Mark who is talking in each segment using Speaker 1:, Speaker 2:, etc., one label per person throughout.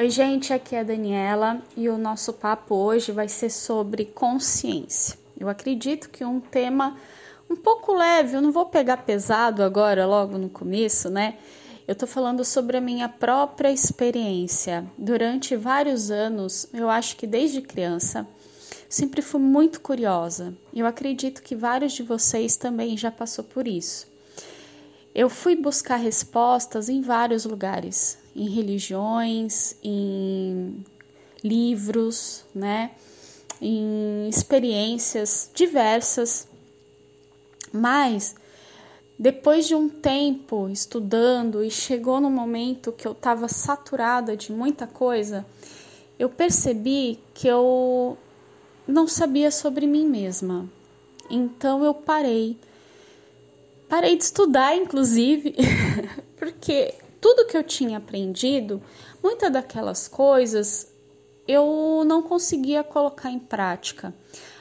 Speaker 1: Oi, gente, aqui é a Daniela e o nosso papo hoje vai ser sobre consciência. Eu acredito que um tema um pouco leve, eu não vou pegar pesado agora, logo no começo, né? Eu tô falando sobre a minha própria experiência. Durante vários anos, eu acho que desde criança, sempre fui muito curiosa. Eu acredito que vários de vocês também já passou por isso. Eu fui buscar respostas em vários lugares, em religiões, em livros, né? Em experiências diversas. Mas depois de um tempo estudando e chegou no momento que eu estava saturada de muita coisa, eu percebi que eu não sabia sobre mim mesma. Então eu parei Parei de estudar, inclusive, porque tudo que eu tinha aprendido, muitas daquelas coisas eu não conseguia colocar em prática.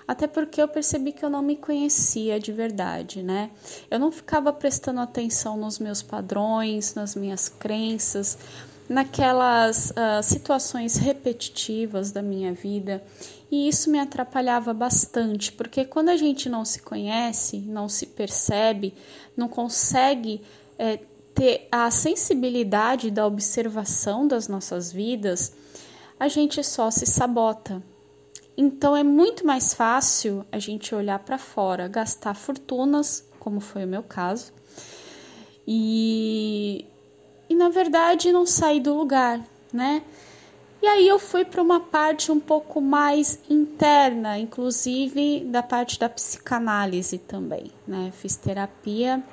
Speaker 1: Até porque eu percebi que eu não me conhecia de verdade, né? Eu não ficava prestando atenção nos meus padrões, nas minhas crenças, naquelas uh, situações repetitivas da minha vida. E isso me atrapalhava bastante, porque quando a gente não se conhece, não se percebe, não consegue é, ter a sensibilidade da observação das nossas vidas, a gente só se sabota. Então é muito mais fácil a gente olhar para fora, gastar fortunas, como foi o meu caso, e e na verdade não saí do lugar, né? E aí eu fui para uma parte um pouco mais interna, inclusive da parte da psicanálise também, né? Fiz terapia,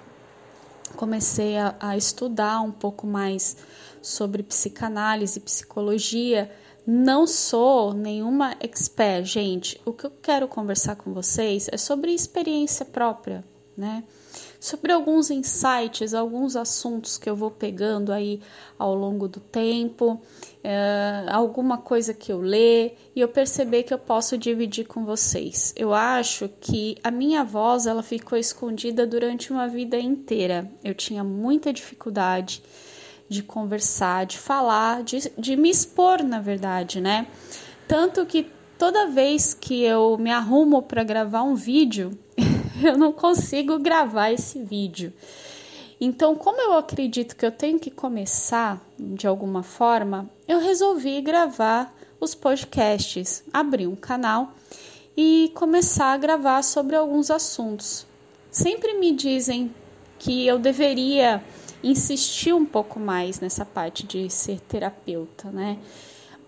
Speaker 1: comecei a, a estudar um pouco mais sobre psicanálise, psicologia. Não sou nenhuma expert, gente. O que eu quero conversar com vocês é sobre experiência própria, né? Sobre alguns insights, alguns assuntos que eu vou pegando aí ao longo do tempo, é, alguma coisa que eu lê e eu perceber que eu posso dividir com vocês. Eu acho que a minha voz ela ficou escondida durante uma vida inteira. Eu tinha muita dificuldade de conversar, de falar, de, de me expor, na verdade, né? Tanto que toda vez que eu me arrumo para gravar um vídeo, eu não consigo gravar esse vídeo. Então, como eu acredito que eu tenho que começar de alguma forma, eu resolvi gravar os podcasts, abrir um canal e começar a gravar sobre alguns assuntos. Sempre me dizem que eu deveria insistir um pouco mais nessa parte de ser terapeuta, né?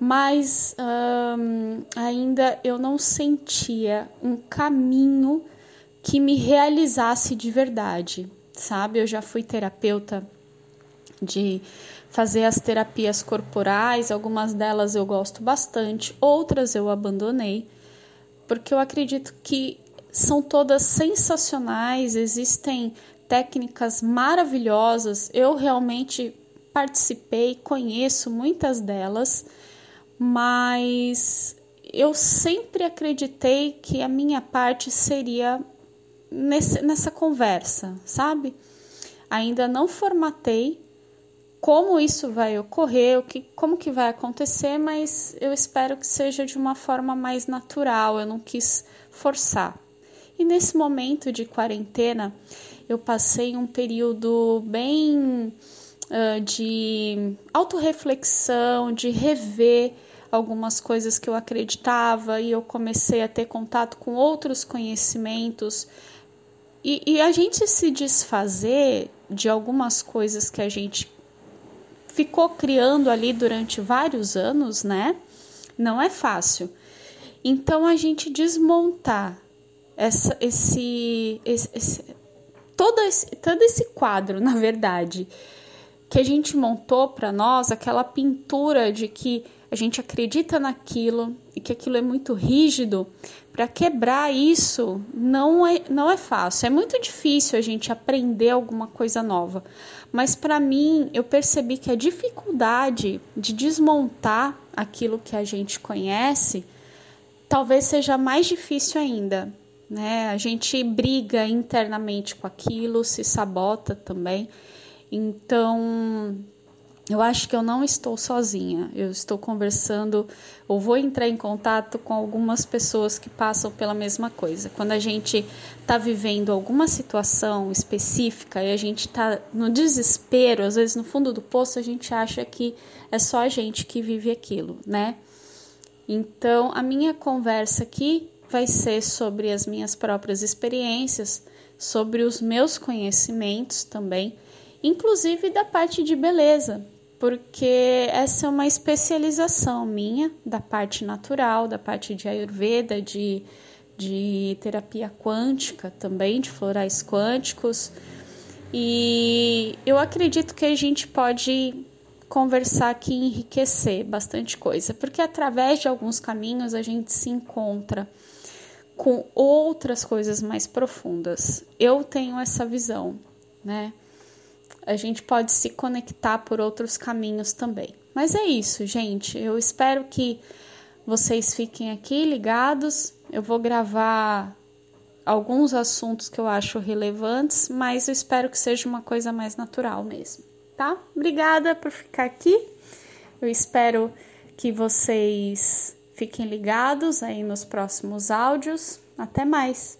Speaker 1: Mas hum, ainda eu não sentia um caminho que me realizasse de verdade, sabe? Eu já fui terapeuta de fazer as terapias corporais, algumas delas eu gosto bastante, outras eu abandonei, porque eu acredito que são todas sensacionais, existem técnicas maravilhosas, eu realmente participei, conheço muitas delas, mas eu sempre acreditei que a minha parte seria nesse, nessa conversa, sabe? Ainda não formatei como isso vai ocorrer, o que, como que vai acontecer, mas eu espero que seja de uma forma mais natural, eu não quis forçar. E nesse momento de quarentena, eu passei um período bem uh, de autorreflexão, de rever algumas coisas que eu acreditava e eu comecei a ter contato com outros conhecimentos e, e a gente se desfazer de algumas coisas que a gente ficou criando ali durante vários anos, né? Não é fácil. Então a gente desmontar essa, esse, esse, esse, todo esse, todo esse quadro, na verdade, que a gente montou para nós, aquela pintura de que a gente acredita naquilo e que aquilo é muito rígido, para quebrar isso não é, não é fácil. É muito difícil a gente aprender alguma coisa nova. Mas para mim, eu percebi que a dificuldade de desmontar aquilo que a gente conhece talvez seja mais difícil ainda. Né? A gente briga internamente com aquilo, se sabota também. Então, eu acho que eu não estou sozinha. Eu estou conversando, ou vou entrar em contato com algumas pessoas que passam pela mesma coisa. Quando a gente está vivendo alguma situação específica e a gente está no desespero, às vezes no fundo do poço, a gente acha que é só a gente que vive aquilo, né? Então, a minha conversa aqui vai ser sobre as minhas próprias experiências, sobre os meus conhecimentos também, inclusive da parte de beleza, porque essa é uma especialização minha da parte natural, da parte de Ayurveda, de, de terapia quântica também, de florais quânticos. E eu acredito que a gente pode conversar aqui e enriquecer bastante coisa, porque através de alguns caminhos a gente se encontra com outras coisas mais profundas. Eu tenho essa visão, né? A gente pode se conectar por outros caminhos também. Mas é isso, gente. Eu espero que vocês fiquem aqui ligados. Eu vou gravar alguns assuntos que eu acho relevantes, mas eu espero que seja uma coisa mais natural mesmo, tá? Obrigada por ficar aqui. Eu espero que vocês fiquem ligados aí nos próximos áudios. Até mais!